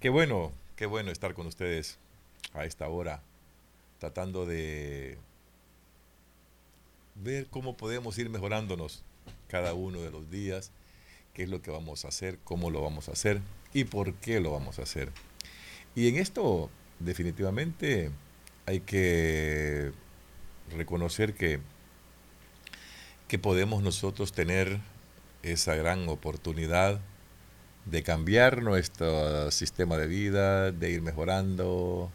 Qué bueno, qué bueno estar con ustedes a esta hora, tratando de ver cómo podemos ir mejorándonos cada uno de los días, qué es lo que vamos a hacer, cómo lo vamos a hacer y por qué lo vamos a hacer. Y en esto definitivamente hay que reconocer que, que podemos nosotros tener esa gran oportunidad de cambiar nuestro sistema de vida, de ir mejorando,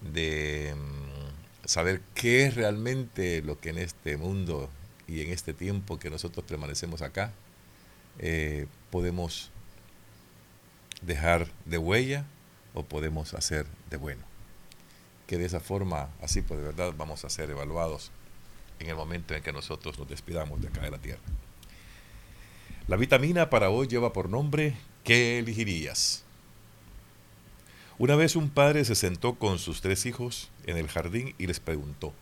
de mm, saber qué es realmente lo que en este mundo y en este tiempo que nosotros permanecemos acá, eh, podemos dejar de huella o podemos hacer de bueno. Que de esa forma, así pues de verdad, vamos a ser evaluados en el momento en que nosotros nos despidamos de acá de la tierra. La vitamina para hoy lleva por nombre ¿Qué elegirías? Una vez un padre se sentó con sus tres hijos en el jardín y les preguntó,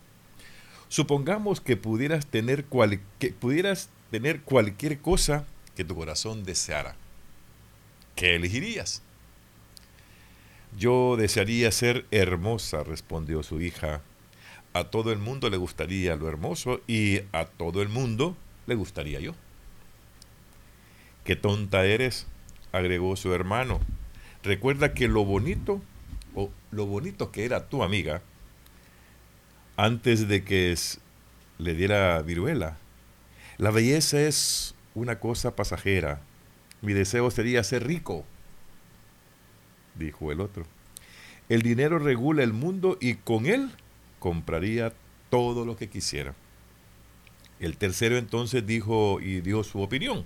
supongamos que pudieras tener, que pudieras tener cualquier cosa que tu corazón deseara. ¿Qué elegirías? Yo desearía ser hermosa, respondió su hija. A todo el mundo le gustaría lo hermoso y a todo el mundo le gustaría yo. Qué tonta eres, agregó su hermano. Recuerda que lo bonito, o lo bonito que era tu amiga, antes de que le diera viruela. La belleza es una cosa pasajera. Mi deseo sería ser rico, dijo el otro. El dinero regula el mundo y con él compraría todo lo que quisiera. El tercero entonces dijo y dio su opinión.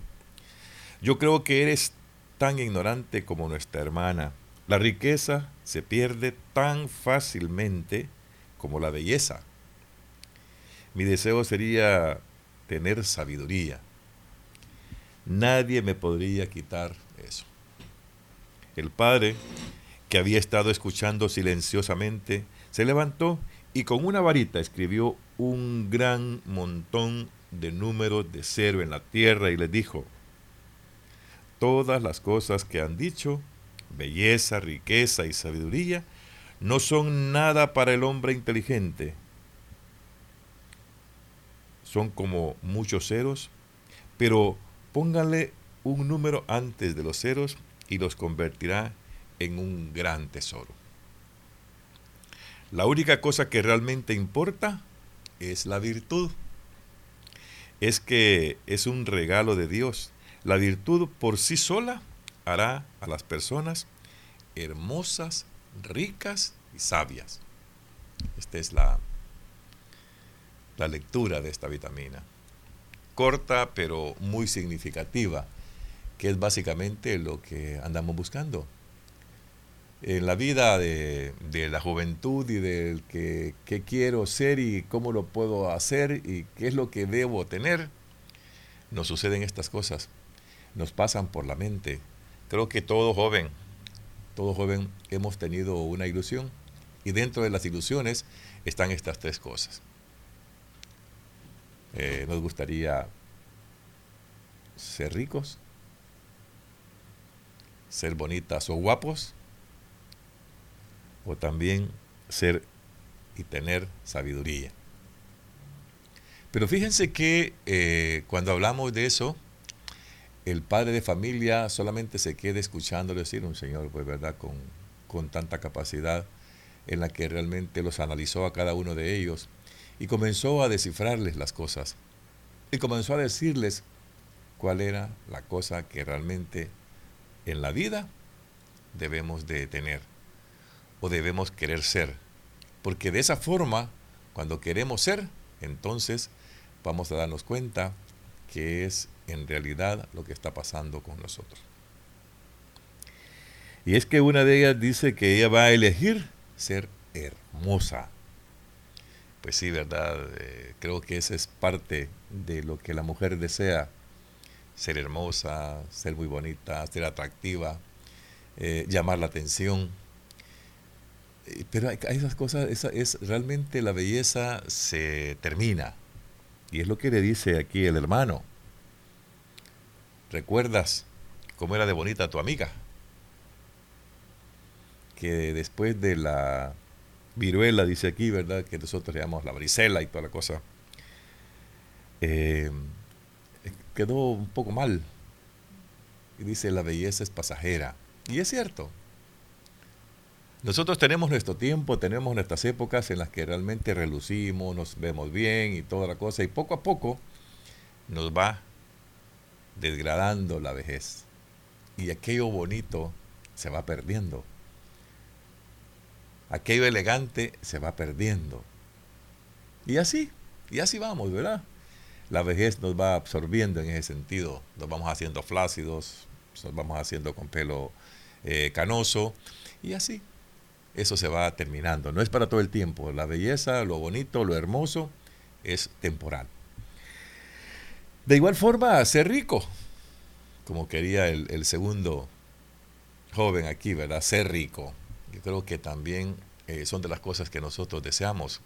Yo creo que eres tan ignorante como nuestra hermana. La riqueza se pierde tan fácilmente como la belleza. Mi deseo sería tener sabiduría. Nadie me podría quitar eso. El padre, que había estado escuchando silenciosamente, se levantó y con una varita escribió un gran montón de números de cero en la tierra y le dijo, todas las cosas que han dicho, belleza, riqueza y sabiduría, no son nada para el hombre inteligente. Son como muchos ceros, pero pónganle un número antes de los ceros y los convertirá en un gran tesoro. La única cosa que realmente importa es la virtud. Es que es un regalo de Dios la virtud por sí sola hará a las personas hermosas, ricas y sabias. Esta es la, la lectura de esta vitamina. Corta pero muy significativa, que es básicamente lo que andamos buscando. En la vida de, la juventud y del que, qué quiero ser y cómo lo puedo hacer y qué es lo que debo tener, nos suceden estas cosas nos pasan por la mente. Creo que todo joven, todo joven hemos tenido una ilusión y dentro de las ilusiones están estas tres cosas. Eh, nos gustaría ser ricos, ser bonitas o guapos, o también ser y tener sabiduría. Pero fíjense que eh, cuando hablamos de eso, el padre de familia solamente se quede escuchando decir un señor, pues verdad, con, con tanta capacidad en la que realmente los analizó a cada uno de ellos y comenzó a descifrarles las cosas y comenzó a decirles cuál era la cosa que realmente en la vida debemos de tener o debemos querer ser. Porque de esa forma, cuando queremos ser, entonces vamos a darnos cuenta que es en realidad lo que está pasando con nosotros. Y es que una de ellas dice que ella va a elegir ser hermosa. Pues sí, ¿verdad? Eh, creo que esa es parte de lo que la mujer desea. Ser hermosa, ser muy bonita, ser atractiva, eh, llamar la atención. Eh, pero hay, esas cosas, esa es realmente la belleza se termina. Y es lo que le dice aquí el hermano. ¿Recuerdas cómo era de bonita tu amiga? que después de la viruela, dice aquí, ¿verdad? Que nosotros le llamamos la brisela y toda la cosa, eh, quedó un poco mal. Y dice, la belleza es pasajera. Y es cierto. Nosotros tenemos nuestro tiempo, tenemos nuestras épocas en las que realmente relucimos, nos vemos bien y toda la cosa, y poco a poco nos va desgradando la vejez. Y aquello bonito se va perdiendo. Aquello elegante se va perdiendo. Y así, y así vamos, ¿verdad? La vejez nos va absorbiendo en ese sentido. Nos vamos haciendo flácidos, nos vamos haciendo con pelo eh, canoso, y así. Eso se va terminando. No es para todo el tiempo. La belleza, lo bonito, lo hermoso, es temporal. De igual forma, ser rico, como quería el, segundo joven aquí, ¿verdad? Ser rico. Yo creo que también eh, son de las cosas que nosotros deseamos.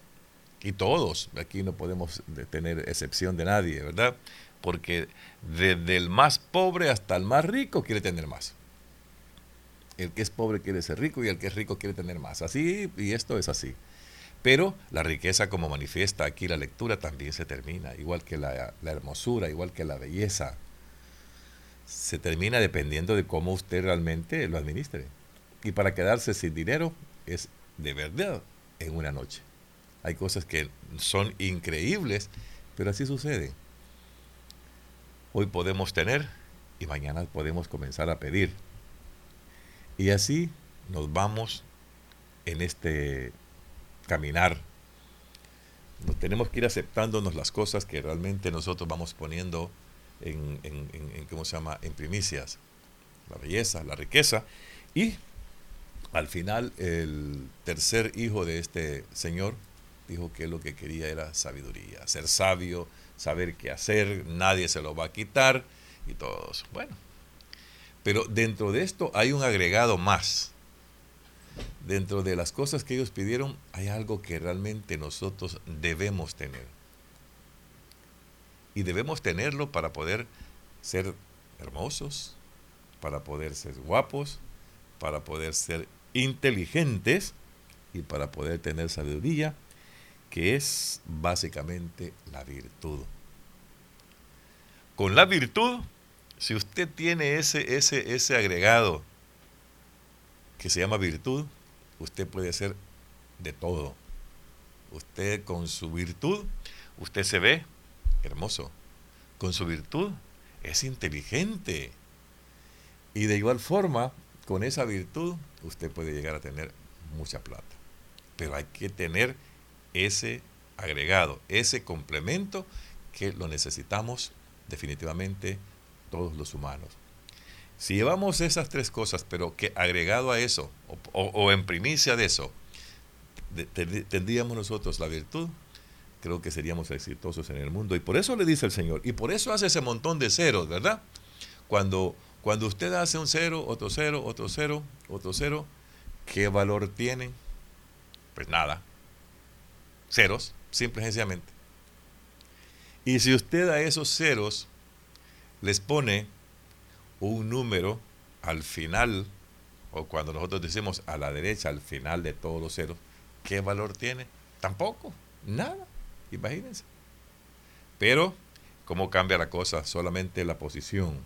Y todos, aquí no podemos tener excepción de nadie, ¿verdad? Porque desde el más pobre hasta el más rico quiere tener más. El que es pobre quiere ser rico y el que es rico quiere tener más. Así, y esto es así. Pero la riqueza como manifiesta aquí la lectura también se termina, igual que la, hermosura, igual que la belleza. Se termina dependiendo de cómo usted realmente lo administre. Y para quedarse sin dinero es de verdad en una noche. Hay cosas que son increíbles, pero así sucede. Hoy podemos tener y mañana podemos comenzar a pedir. Y así nos vamos en este caminar. Nos tenemos que ir aceptándonos las cosas que realmente nosotros vamos poniendo en, ¿cómo se llama?, en primicias. La belleza, la riqueza. Y al final el tercer hijo de este señor dijo que lo que quería era sabiduría, ser sabio, saber qué hacer, nadie se lo va a quitar y todos. Bueno, pero dentro de esto hay un agregado más dentro de las cosas que ellos pidieron hay algo que realmente nosotros debemos tener. Y debemos tenerlo para poder ser hermosos, para poder ser guapos, para poder ser inteligentes y para poder tener sabiduría, que es básicamente la virtud. Con la virtud, si usted tiene ese, ese, ese agregado que se llama virtud, usted puede hacer de todo. Usted con su virtud, usted se ve hermoso. Con su virtud es inteligente. Y de igual forma, con esa virtud, usted puede llegar a tener mucha plata. Pero hay que tener ese agregado, ese complemento que lo necesitamos definitivamente todos los humanos. Si llevamos esas tres cosas, pero que agregado a eso, o, en primicia de eso, tendríamos nosotros la virtud, creo que seríamos exitosos en el mundo. Y por eso le dice el Señor, y por eso hace ese montón de ceros, ¿verdad? Cuando, cuando usted hace un cero, otro cero, otro cero, otro cero, ¿qué valor tienen? Pues nada. Ceros, simple y sencillamente. Y si usted a esos ceros les pone un número al final, o cuando nosotros decimos a la derecha, al final de todos los ceros, ¿qué valor tiene? Tampoco, nada, imagínense. Pero, ¿cómo cambia la cosa? Solamente la posición.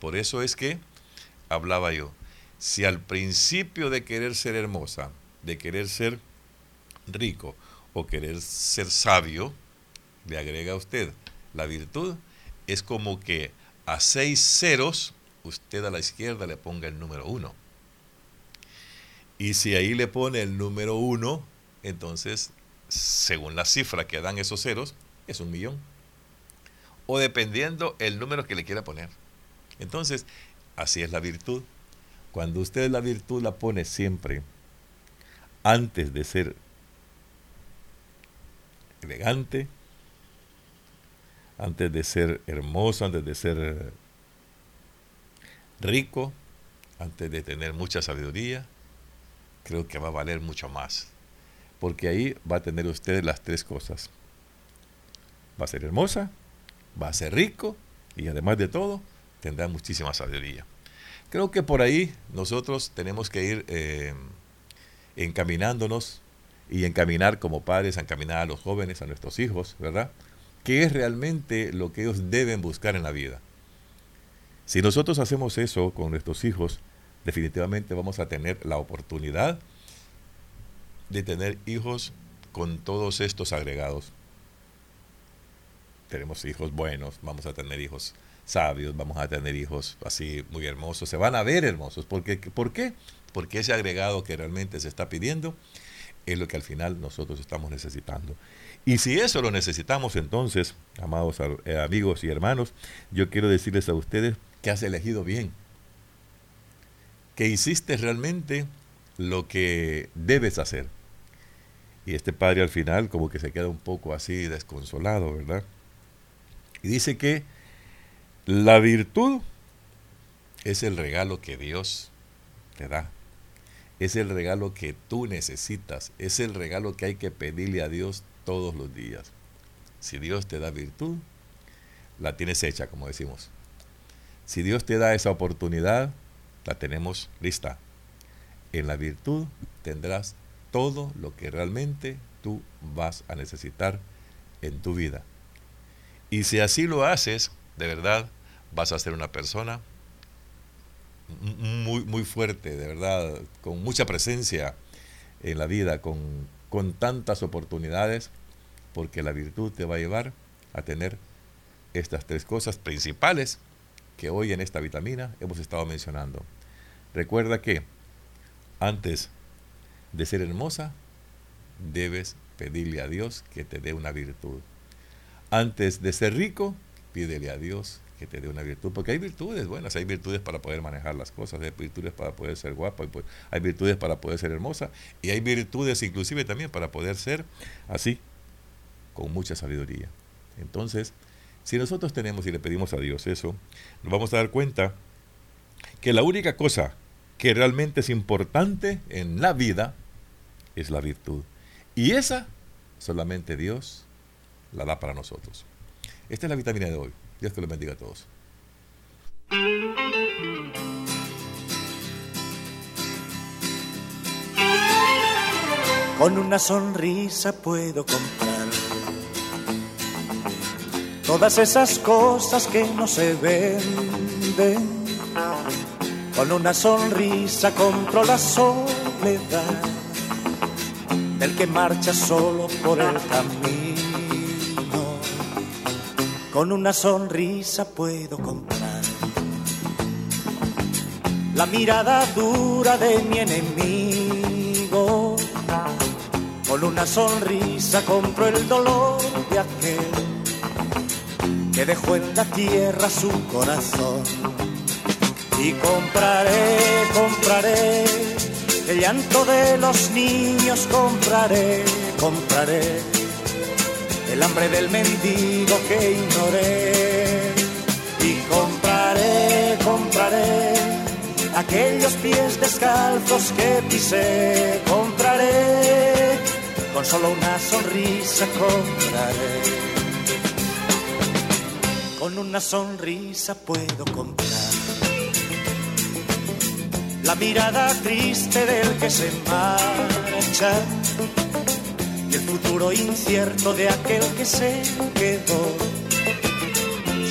Por eso es que hablaba yo. Si al principio de querer ser hermosa, de querer ser rico o querer ser sabio, le agrega a usted la virtud, es como que a seis ceros, usted a la izquierda le ponga el número uno. Y si ahí le pone el número uno, entonces, según la cifra que dan esos ceros, es un millón. O dependiendo el número que le quiera poner. Entonces, así es la virtud. Cuando usted la virtud la pone siempre antes de ser elegante, antes de ser hermoso, antes de ser eh, rico, antes de tener mucha sabiduría, creo que va a valer mucho más. Porque ahí va a tener usted las tres cosas. Va a ser hermosa, va a ser rico y además de todo, tendrá muchísima sabiduría. Creo que por ahí nosotros tenemos que ir eh, encaminándonos y encaminar como padres, encaminar a los jóvenes, a nuestros hijos, ¿verdad? ¿Qué es realmente lo que ellos deben buscar en la vida? Si nosotros hacemos eso con nuestros hijos, definitivamente vamos a tener la oportunidad de tener hijos con todos estos agregados. Tenemos hijos buenos, vamos a tener hijos sabios, vamos a tener hijos así muy hermosos, se van a ver hermosos. Porque, ¿Por qué? Porque ese agregado que realmente se está pidiendo es lo que al final nosotros estamos necesitando. Y si eso lo necesitamos, entonces, amados eh, amigos y hermanos, yo quiero decirles a ustedes que has elegido bien, que hiciste realmente lo que debes hacer. Y este padre al final como que se queda un poco así desconsolado, ¿verdad? Y dice que la virtud es el regalo que Dios te da. Es el regalo que tú necesitas. Es el regalo que hay que pedirle a Dios todos los días. Si Dios te da virtud, la tienes hecha, como decimos. Si Dios te da esa oportunidad, la tenemos lista. En la virtud tendrás todo lo que realmente tú vas a necesitar en tu vida. Y si así lo haces, de verdad, vas a ser una persona muy, muy fuerte, de verdad, con mucha presencia en la vida, con, con tantas oportunidades, porque la virtud te va a llevar a tener estas tres cosas principales que hoy en esta vitamina hemos estado mencionando. Recuerda que antes de ser hermosa, debes pedirle a Dios que te dé una virtud. Antes de ser rico, pídele a Dios que te dé una virtud, porque hay virtudes buenas, hay virtudes para poder manejar las cosas, hay virtudes para poder ser guapa, hay virtudes para poder ser hermosa, y hay virtudes inclusive también para poder ser así, con mucha sabiduría. Entonces, si nosotros tenemos y le pedimos a Dios eso, nos vamos a dar cuenta que la única cosa que realmente es importante en la vida es la virtud. Y esa solamente Dios la da para nosotros. Esta es la vitamina de hoy. Dios que los bendiga a todos. Con una sonrisa puedo comprar todas esas cosas que no se venden. Con una sonrisa compro la soledad del que marcha solo por el camino con una sonrisa puedo comprar la mirada dura de mi enemigo. Con una sonrisa compro el dolor de aquel que dejó en la tierra su corazón. Y compraré, compraré el llanto de los niños, compraré, compraré el hambre del mendigo que ignoré. Y compraré, compraré aquellos pies descalzos que pisé. Compraré, con solo una sonrisa compraré. Con una sonrisa puedo comprar la mirada triste del que se marcha el futuro incierto de aquel que se quedó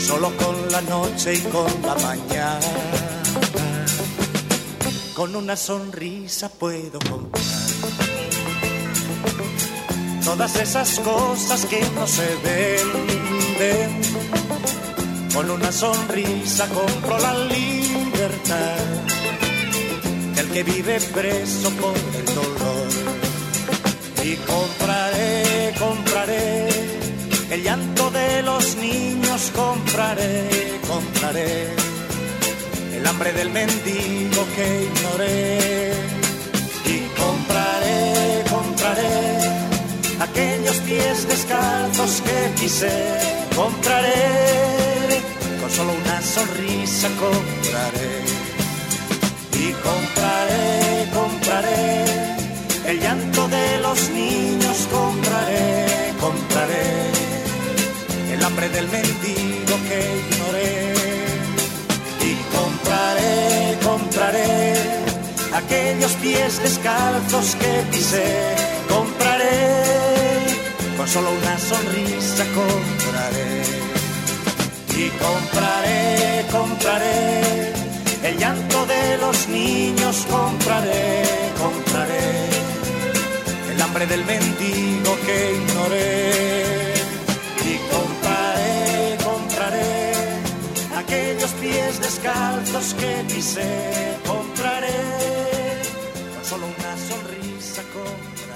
solo con la noche y con la mañana. Con una sonrisa puedo comprar todas esas cosas que no se venden. Con una sonrisa compro la libertad del que vive preso por el dolor y compraré, compraré. El llanto de los niños, compraré, compraré. El hambre del mendigo que ignoré. Y compraré, compraré. Aquellos pies descalzos que quise, compraré, con solo una sonrisa compraré. Y compraré, compraré el llanto de los niños compraré, compraré el hambre del mendigo que ignoré y compraré, compraré aquellos pies descalzos que pisé, compraré, con solo una sonrisa compraré. Y compraré, compraré, el llanto de los niños compraré, del mendigo que ignoré. Y compraré, compraré, aquellos pies descalzos que pisé, compraré, con solo una sonrisa compraré.